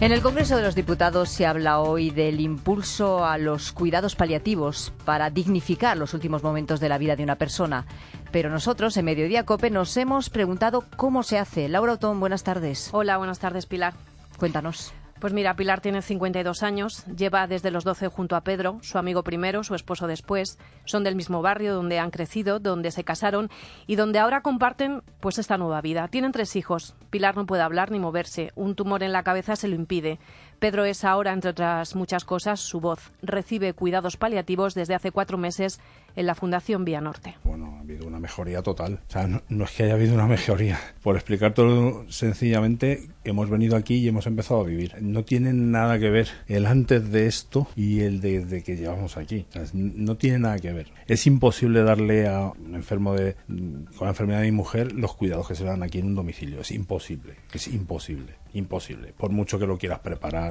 En el Congreso de los Diputados se habla hoy del impulso a los cuidados paliativos para dignificar los últimos momentos de la vida de una persona. Pero nosotros, en Mediodía Cope, nos hemos preguntado cómo se hace. Laura Otón, buenas tardes. Hola, buenas tardes, Pilar. Cuéntanos. Pues mira, Pilar tiene 52 años, lleva desde los 12 junto a Pedro, su amigo primero, su esposo después. Son del mismo barrio donde han crecido, donde se casaron y donde ahora comparten pues esta nueva vida. Tienen tres hijos. Pilar no puede hablar ni moverse, un tumor en la cabeza se lo impide. Pedro es ahora, entre otras muchas cosas, su voz. Recibe cuidados paliativos desde hace cuatro meses en la Fundación Vía Norte. Bueno, ha habido una mejoría total. O sea, no, es que haya habido una mejoría. Por explicar todo sencillamente, hemos venido aquí y hemos empezado a vivir. No tienen nada que ver el antes de esto y el de, que llevamos aquí. No tiene nada que ver. Es imposible darle a un enfermo de, con la enfermedad de mi mujer los cuidados que se dan aquí en un domicilio. Es imposible. Es imposible. Imposible. Por mucho que lo quieras preparar,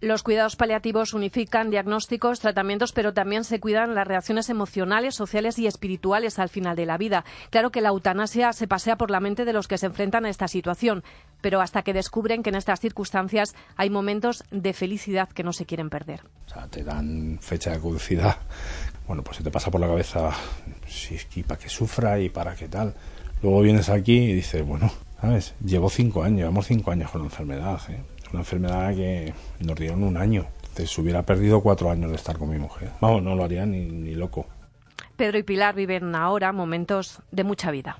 los cuidados paliativos unifican diagnósticos, tratamientos, pero también se cuidan las reacciones emocionales, sociales y espirituales al final de la vida. Claro que la eutanasia se pasea por la mente de los que se enfrentan a esta situación, pero hasta que descubren que en estas circunstancias hay momentos de felicidad que no se quieren perder. O sea, te dan fecha de caducidad. Bueno, pues se te pasa por la cabeza, si es que para que sufra y para qué tal. Luego vienes aquí y dices, bueno, ¿sabes? Llevo cinco años, llevamos cinco años con la enfermedad. ¿eh? Una enfermedad que nos dieron un año. Entonces hubiera perdido cuatro años de estar con mi mujer. Vamos, no lo haría ni, ni loco. Pedro y Pilar viven ahora momentos de mucha vida.